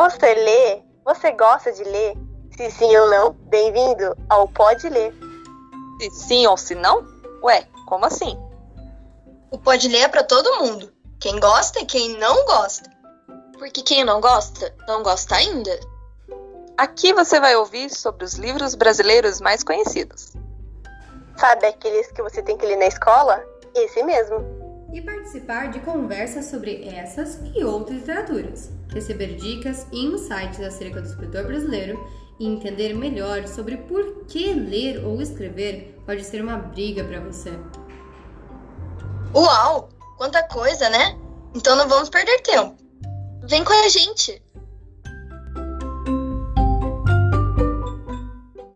Você lê? Você gosta de ler? Se sim ou não, bem-vindo ao Pode Ler. Se sim ou se não? Ué, como assim? O Pode Ler é para todo mundo. Quem gosta e quem não gosta. Porque quem não gosta, não gosta ainda. Aqui você vai ouvir sobre os livros brasileiros mais conhecidos. Sabe aqueles que você tem que ler na escola? Esse mesmo. E participar de conversas sobre essas e outras literaturas. Receber dicas e insights acerca do escritor brasileiro e entender melhor sobre por que ler ou escrever pode ser uma briga para você. Uau! Quanta coisa, né? Então não vamos perder tempo. Vem com a gente!